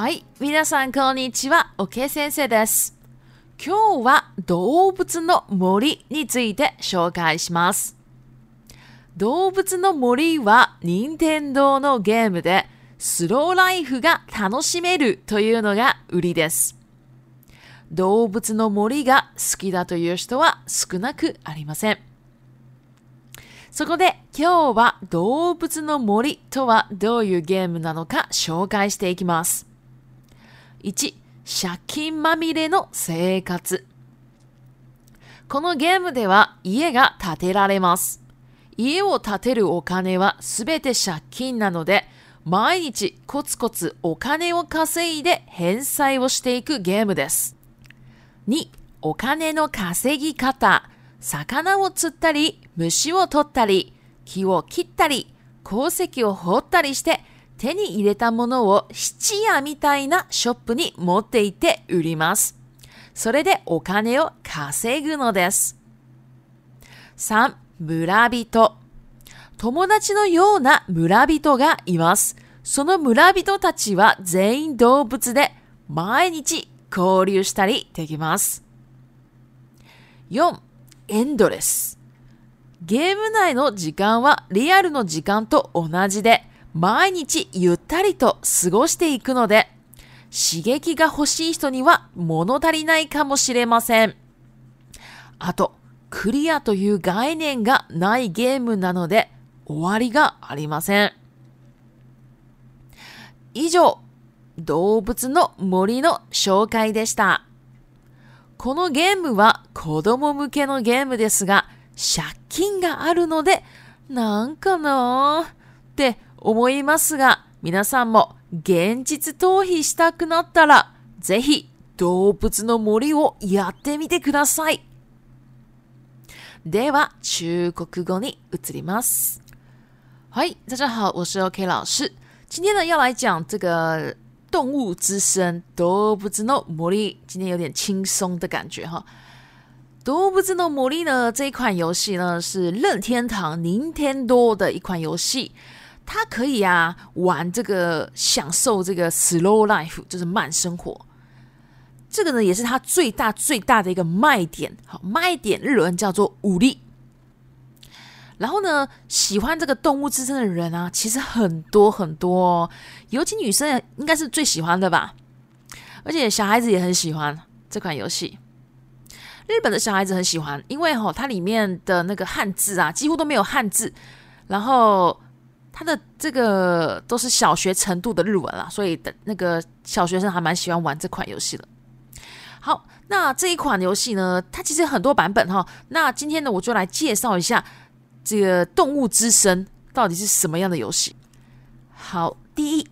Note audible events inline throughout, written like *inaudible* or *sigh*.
はい。皆さん、こんにちは。おけ先生です。今日は動物の森について紹介します。動物の森は任天堂のゲームでスローライフが楽しめるというのが売りです。動物の森が好きだという人は少なくありません。そこで今日は動物の森とはどういうゲームなのか紹介していきます。1、借金まみれの生活。このゲームでは家が建てられます。家を建てるお金は全て借金なので、毎日コツコツお金を稼いで返済をしていくゲームです。2、お金の稼ぎ方。魚を釣ったり、虫を取ったり、木を切ったり、鉱石を掘ったりして手に入れたものを質屋みたいなショップに持っていって売ります。それでお金を稼ぐのです。3、村人。友達のような村人がいます。その村人たちは全員動物で毎日交流したりできます。4. エンドレス。ゲーム内の時間はリアルの時間と同じで毎日ゆったりと過ごしていくので、刺激が欲しい人には物足りないかもしれません。あと、クリアという概念がないゲームなので、終わりがありません。以上、動物の森の紹介でした。このゲームは子供向けのゲームですが、借金があるので、なんかなーって思いますが、皆さんも現実逃避したくなったら、ぜひ動物の森をやってみてください。では、中国語に移ります。はい、大家好，我是 OK 老师。今天呢，要来讲这个动物之声，動物の森。今天有点轻松的感觉哈。動物之の森呢，这一款游戏呢是任天堂 Nintendo 的一款游戏。他可以啊玩这个享受这个 slow life，就是慢生活。这个呢也是他最大最大的一个卖点。好，卖点日文叫做武力。然后呢，喜欢这个动物支撑的人啊，其实很多很多，尤其女生应该是最喜欢的吧。而且小孩子也很喜欢这款游戏。日本的小孩子很喜欢，因为吼它里面的那个汉字啊，几乎都没有汉字，然后。它的这个都是小学程度的日文啦，所以的那个小学生还蛮喜欢玩这款游戏的。好，那这一款游戏呢，它其实很多版本哈。那今天呢，我就来介绍一下这个《动物之声》到底是什么样的游戏。好，第一，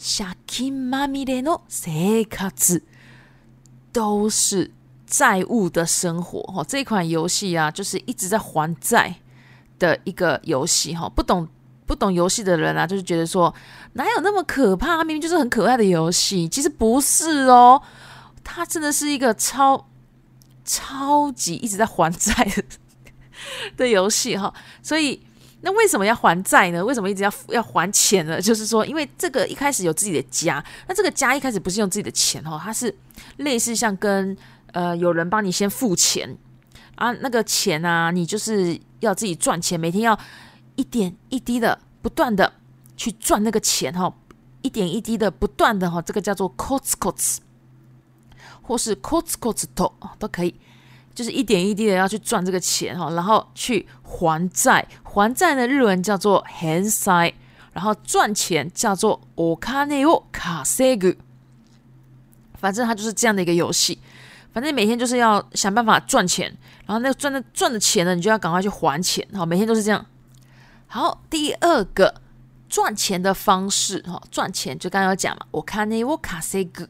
シャキママレノセカズ都是债务的生活哈。这款游戏啊，就是一直在还债的一个游戏哈。不懂。不懂游戏的人啊，就是觉得说，哪有那么可怕？明明就是很可爱的游戏。其实不是哦，它真的是一个超超级一直在还债的 *laughs* 游戏哈。所以，那为什么要还债呢？为什么一直要要还钱呢？就是说，因为这个一开始有自己的家，那这个家一开始不是用自己的钱哈，它是类似像跟呃有人帮你先付钱啊，那个钱啊，你就是要自己赚钱，每天要一点一滴的。不断的去赚那个钱哈，一点一滴的不断的哈，这个叫做 c o t s c o t s 或是 c o t s c o t s to 都都可以，就是一点一滴的要去赚这个钱哈，然后去还债，还债的日文叫做 handsai，然后赚钱叫做 okane okasegu，反正它就是这样的一个游戏，反正每天就是要想办法赚钱，然后那个赚的赚的钱呢，你就要赶快去还钱哈，每天都是这样。好，第二个赚钱的方式哈，赚钱就刚刚有讲嘛，我看那我卡塞个，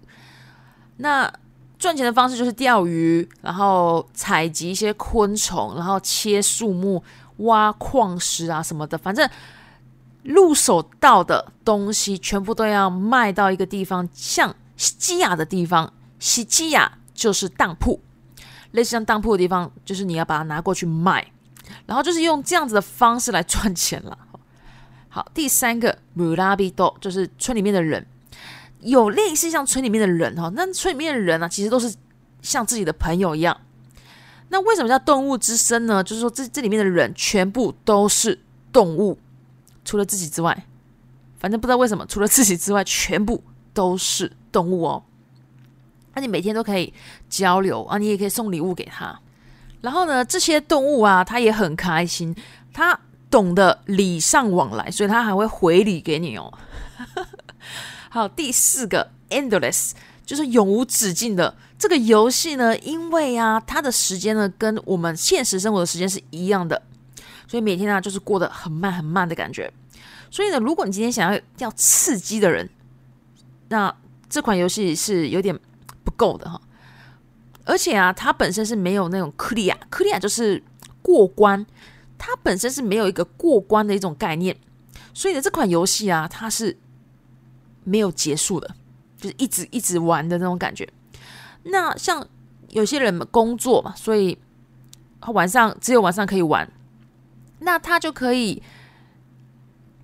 那赚钱的方式就是钓鱼，然后采集一些昆虫，然后切树木、挖矿石啊什么的，反正入手到的东西全部都要卖到一个地方，像西基亚的地方，西基亚就是当铺，类似像当铺的地方，就是你要把它拿过去卖。然后就是用这样子的方式来赚钱了。*laughs* 好，第三个姆拉比多就是村里面的人，有类似像村里面的人哈。那村里面的人呢，其实都是像自己的朋友一样。那为什么叫动物之身呢？就是说这这里面的人全部都是动物，除了自己之外，反正不知道为什么，除了自己之外，全部都是动物哦。那你每天都可以交流啊，你也可以送礼物给他。然后呢，这些动物啊，它也很开心，它懂得礼尚往来，所以它还会回礼给你哦。*laughs* 好，第四个 endless 就是永无止境的这个游戏呢，因为啊，它的时间呢跟我们现实生活的时间是一样的，所以每天呢就是过得很慢很慢的感觉。所以呢，如果你今天想要要刺激的人，那这款游戏是有点不够的哈。而且啊，它本身是没有那种克利亚，克利亚就是过关，它本身是没有一个过关的一种概念，所以呢，这款游戏啊，它是没有结束的，就是一直一直玩的那种感觉。那像有些人工作嘛，所以晚上只有晚上可以玩，那他就可以。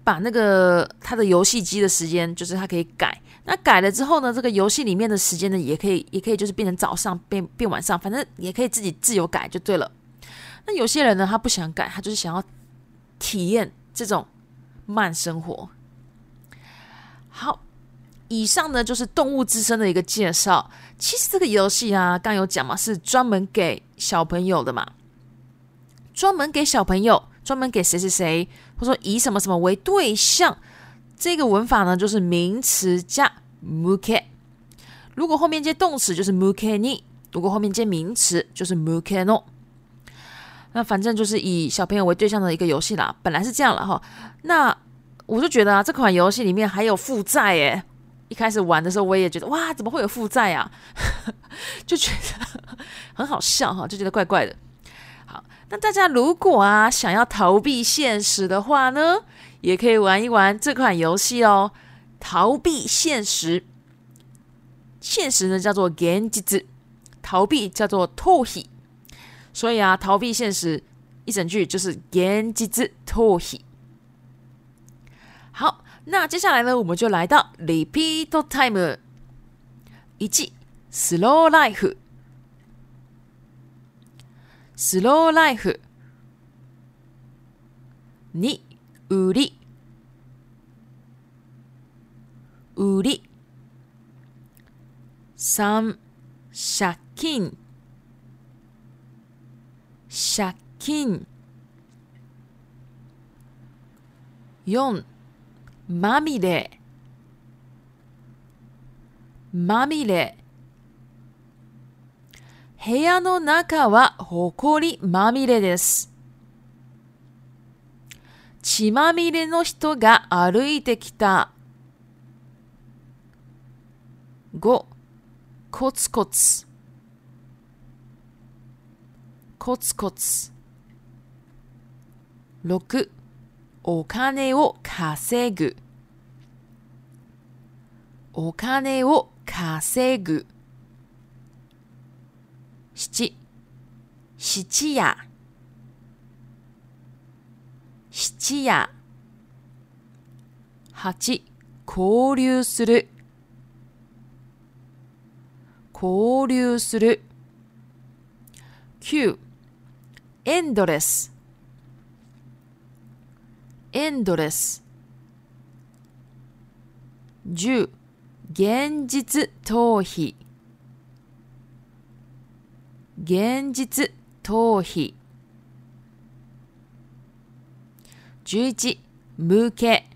把那个他的游戏机的时间，就是他可以改。那改了之后呢，这个游戏里面的时间呢，也可以，也可以就是变成早上变变晚上，反正也可以自己自由改就对了。那有些人呢，他不想改，他就是想要体验这种慢生活。好，以上呢就是《动物之声的一个介绍。其实这个游戏啊，刚有讲嘛，是专门给小朋友的嘛，专门给小朋友。专门给谁谁谁，或说以什么什么为对象，这个文法呢就是名词加 muke。如果后面接动词就是 mukeni，如果后面接名词就是 mukeno。那反正就是以小朋友为对象的一个游戏啦，本来是这样了哈。那我就觉得啊，这款游戏里面还有负债耶。一开始玩的时候我也觉得哇，怎么会有负债啊？*laughs* 就觉得 *laughs* 很好笑哈，就觉得怪怪的。那大家如果啊想要逃避现实的话呢，也可以玩一玩这款游戏哦。逃避现实，现实呢叫做 ganji，逃避叫做 tohi。所以啊，逃避现实一整句就是 ganji tohi。好，那接下来呢，我们就来到 repeat time 一 slow life。スローライフ二。売り売り三、借金借金四、まみれまみれ部屋の中は埃まみれです。血まみれの人が歩いてきた。5. コツコツ。コツコツ。6. お金を稼ぐ。お金を稼ぐ。七、七夜、七夜。八、交流する、交流する。九、エンドレス、エンドレス。十、現実逃避現実逃避11向け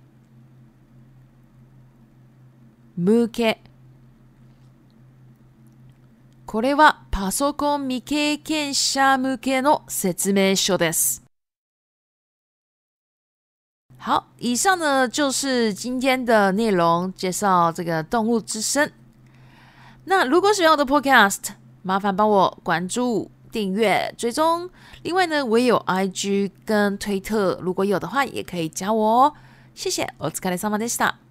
向けこれはパソコン未経験者向けの説明書です。好，以上呢就是今天的内容，介绍这个动物之声。那如果喜欢我的 Podcast，麻烦帮我关注、订阅、追踪。另外呢，我也有 IG 跟推特，如果有的话，也可以加我哦。谢谢，お疲れ様でした。